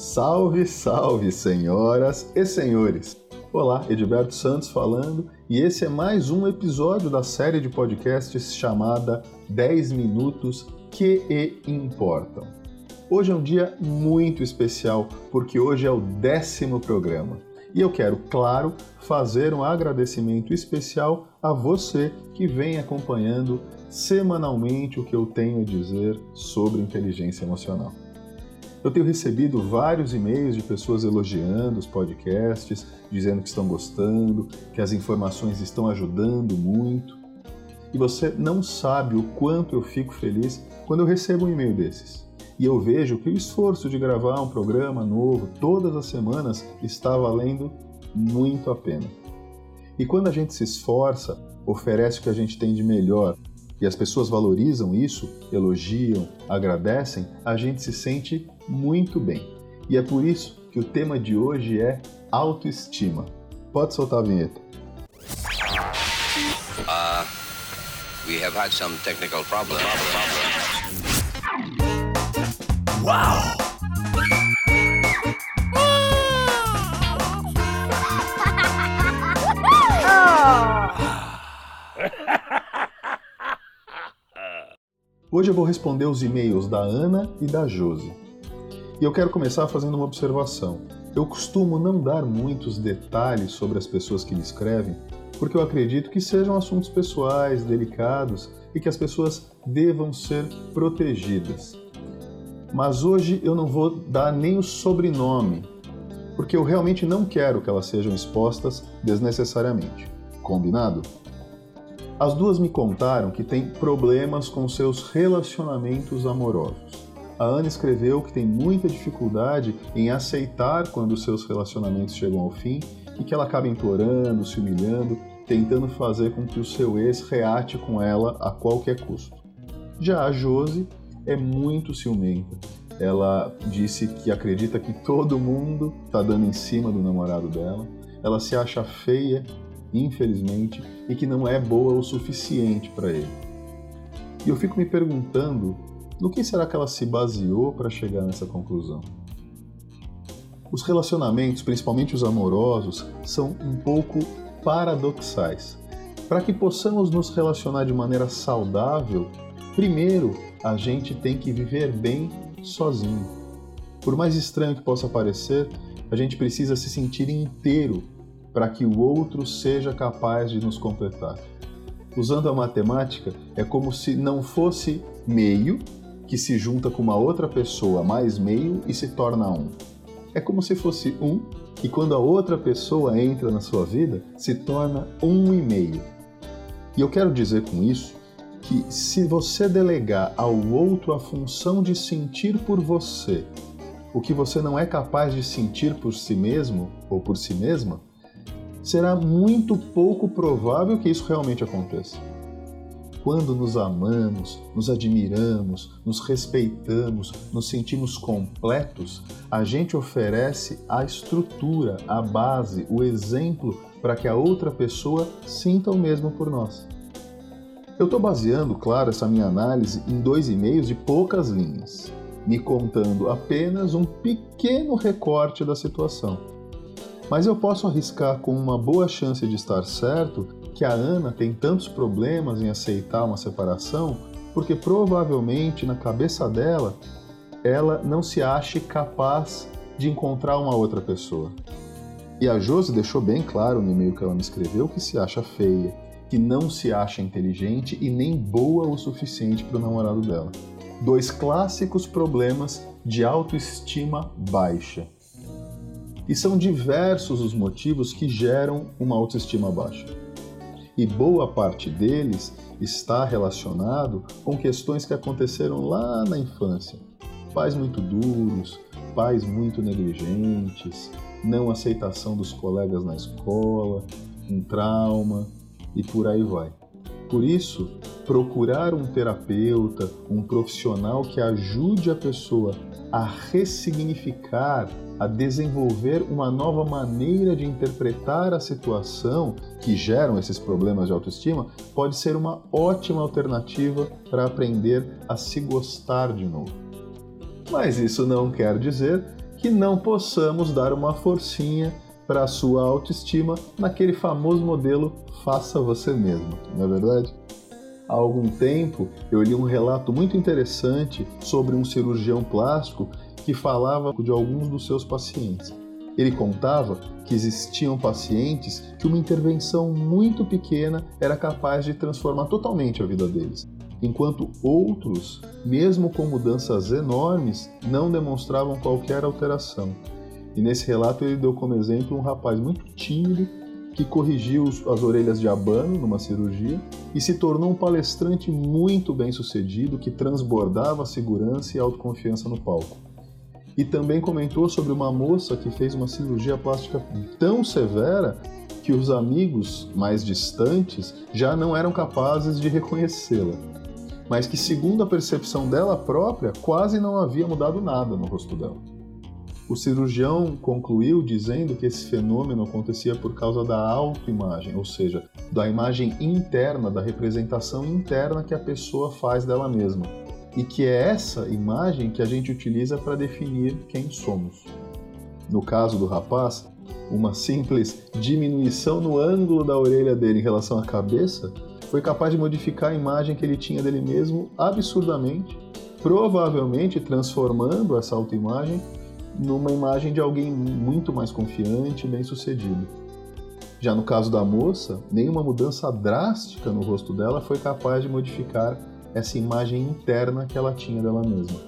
Salve, salve, senhoras e senhores! Olá, Edilberto Santos falando, e esse é mais um episódio da série de podcasts chamada 10 Minutos que importam. Hoje é um dia muito especial porque hoje é o décimo programa. E eu quero, claro, fazer um agradecimento especial a você que vem acompanhando semanalmente o que eu tenho a dizer sobre inteligência emocional. Eu tenho recebido vários e-mails de pessoas elogiando os podcasts, dizendo que estão gostando, que as informações estão ajudando muito. E você não sabe o quanto eu fico feliz quando eu recebo um e-mail desses. E eu vejo que o esforço de gravar um programa novo todas as semanas está valendo muito a pena. E quando a gente se esforça, oferece o que a gente tem de melhor e as pessoas valorizam isso, elogiam, agradecem, a gente se sente muito bem. E é por isso que o tema de hoje é autoestima. Pode soltar a vinheta. Uh, we have had some technical problems. Wow! Hoje eu vou responder os e-mails da Ana e da Josi. E eu quero começar fazendo uma observação. Eu costumo não dar muitos detalhes sobre as pessoas que me escrevem, porque eu acredito que sejam assuntos pessoais, delicados e que as pessoas devam ser protegidas. Mas hoje eu não vou dar nem o sobrenome, porque eu realmente não quero que elas sejam expostas desnecessariamente. Combinado? As duas me contaram que têm problemas com seus relacionamentos amorosos. A Ana escreveu que tem muita dificuldade em aceitar quando seus relacionamentos chegam ao fim e que ela acaba implorando, se humilhando, tentando fazer com que o seu ex reate com ela a qualquer custo. Já a Josi é muito ciumenta. Ela disse que acredita que todo mundo está dando em cima do namorado dela. Ela se acha feia infelizmente, e que não é boa o suficiente para ele. E eu fico me perguntando no que será que ela se baseou para chegar nessa conclusão. Os relacionamentos, principalmente os amorosos, são um pouco paradoxais. Para que possamos nos relacionar de maneira saudável, primeiro a gente tem que viver bem sozinho. Por mais estranho que possa parecer, a gente precisa se sentir inteiro para que o outro seja capaz de nos completar. Usando a matemática, é como se não fosse meio que se junta com uma outra pessoa mais meio e se torna um. É como se fosse um e quando a outra pessoa entra na sua vida, se torna um e meio. E eu quero dizer com isso que se você delegar ao outro a função de sentir por você o que você não é capaz de sentir por si mesmo ou por si mesma, será muito pouco provável que isso realmente aconteça. Quando nos amamos, nos admiramos, nos respeitamos, nos sentimos completos, a gente oferece a estrutura, a base, o exemplo para que a outra pessoa sinta o mesmo por nós. Eu estou baseando, claro, essa minha análise em dois e-mails de poucas linhas, me contando apenas um pequeno recorte da situação mas eu posso arriscar com uma boa chance de estar certo que a Ana tem tantos problemas em aceitar uma separação porque provavelmente na cabeça dela ela não se acha capaz de encontrar uma outra pessoa. E a Josi deixou bem claro no e-mail que ela me escreveu que se acha feia, que não se acha inteligente e nem boa o suficiente para o namorado dela. Dois clássicos problemas de autoestima baixa. E são diversos os motivos que geram uma autoestima baixa. E boa parte deles está relacionado com questões que aconteceram lá na infância. Pais muito duros, pais muito negligentes, não aceitação dos colegas na escola, um trauma e por aí vai. Por isso, procurar um terapeuta, um profissional que ajude a pessoa a ressignificar a desenvolver uma nova maneira de interpretar a situação que geram esses problemas de autoestima, pode ser uma ótima alternativa para aprender a se gostar de novo. Mas isso não quer dizer que não possamos dar uma forcinha para a sua autoestima naquele famoso modelo faça você mesmo, não é verdade? Há algum tempo eu li um relato muito interessante sobre um cirurgião plástico que falava de alguns dos seus pacientes. Ele contava que existiam pacientes que uma intervenção muito pequena era capaz de transformar totalmente a vida deles, enquanto outros, mesmo com mudanças enormes, não demonstravam qualquer alteração. E nesse relato ele deu como exemplo um rapaz muito tímido que corrigiu as orelhas de abano numa cirurgia e se tornou um palestrante muito bem sucedido que transbordava segurança e autoconfiança no palco. E também comentou sobre uma moça que fez uma cirurgia plástica tão severa que os amigos mais distantes já não eram capazes de reconhecê-la, mas que, segundo a percepção dela própria, quase não havia mudado nada no rosto dela. O cirurgião concluiu dizendo que esse fenômeno acontecia por causa da autoimagem, ou seja, da imagem interna, da representação interna que a pessoa faz dela mesma. E que é essa imagem que a gente utiliza para definir quem somos. No caso do rapaz, uma simples diminuição no ângulo da orelha dele em relação à cabeça foi capaz de modificar a imagem que ele tinha dele mesmo absurdamente, provavelmente transformando essa autoimagem numa imagem de alguém muito mais confiante e bem-sucedido. Já no caso da moça, nenhuma mudança drástica no rosto dela foi capaz de modificar essa imagem interna que ela tinha dela mesma.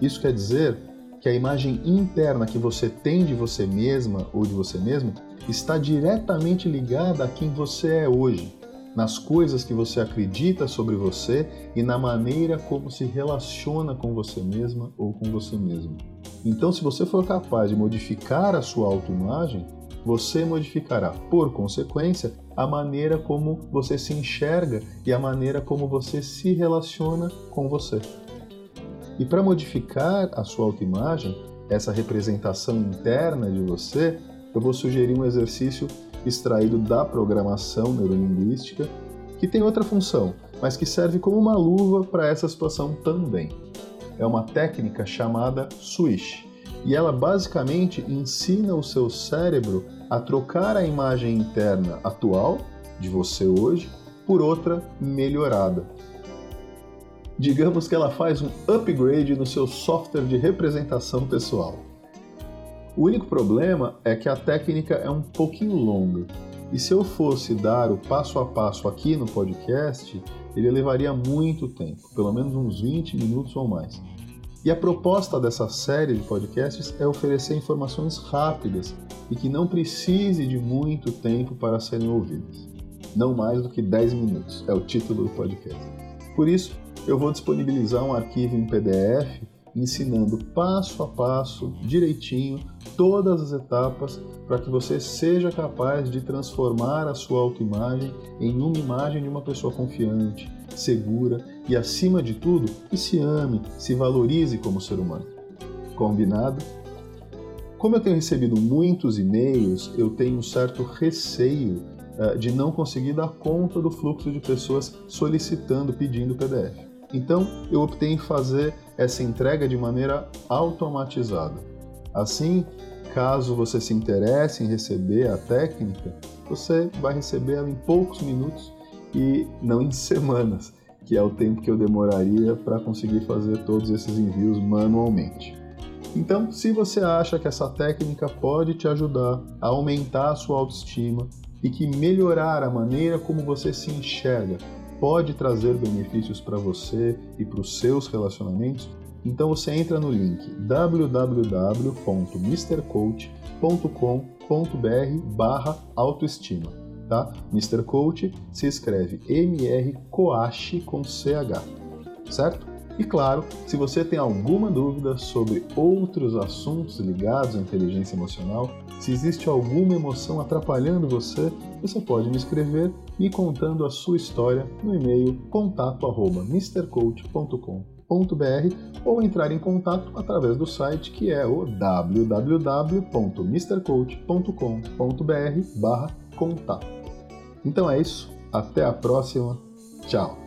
Isso quer dizer que a imagem interna que você tem de você mesma ou de você mesmo está diretamente ligada a quem você é hoje, nas coisas que você acredita sobre você e na maneira como se relaciona com você mesma ou com você mesmo. Então, se você for capaz de modificar a sua autoimagem, você modificará, por consequência, a maneira como você se enxerga e a maneira como você se relaciona com você. E para modificar a sua autoimagem, essa representação interna de você, eu vou sugerir um exercício extraído da programação neurolinguística, que tem outra função, mas que serve como uma luva para essa situação também é uma técnica chamada switch. E ela basicamente ensina o seu cérebro a trocar a imagem interna atual de você hoje por outra melhorada. Digamos que ela faz um upgrade no seu software de representação pessoal. O único problema é que a técnica é um pouquinho longa. E se eu fosse dar o passo a passo aqui no podcast, ele levaria muito tempo, pelo menos uns 20 minutos ou mais. E a proposta dessa série de podcasts é oferecer informações rápidas e que não precise de muito tempo para serem ouvidas. Não mais do que 10 minutos, é o título do podcast. Por isso, eu vou disponibilizar um arquivo em PDF ensinando passo a passo, direitinho, todas as etapas para que você seja capaz de transformar a sua autoimagem em uma imagem de uma pessoa confiante, segura e, acima de tudo, que se ame, se valorize como ser humano. Combinado? Como eu tenho recebido muitos e-mails, eu tenho um certo receio uh, de não conseguir dar conta do fluxo de pessoas solicitando, pedindo PDF. Então, eu optei em fazer essa entrega de maneira automatizada. Assim, caso você se interesse em receber a técnica, você vai receber ela em poucos minutos e não em semanas, que é o tempo que eu demoraria para conseguir fazer todos esses envios manualmente. Então, se você acha que essa técnica pode te ajudar a aumentar a sua autoestima e que melhorar a maneira como você se enxerga pode trazer benefícios para você e para os seus relacionamentos, então você entra no link www.mrcoach.com.br barra autoestima, tá? Mr. Coach se escreve M-R Coach com CH, certo? E claro, se você tem alguma dúvida sobre outros assuntos ligados à inteligência emocional, se existe alguma emoção atrapalhando você, você pode me escrever me contando a sua história no e-mail contato@mrcoach.com.br ou entrar em contato através do site que é o www.mrcoach.com.br/contato. Então é isso, até a próxima. Tchau.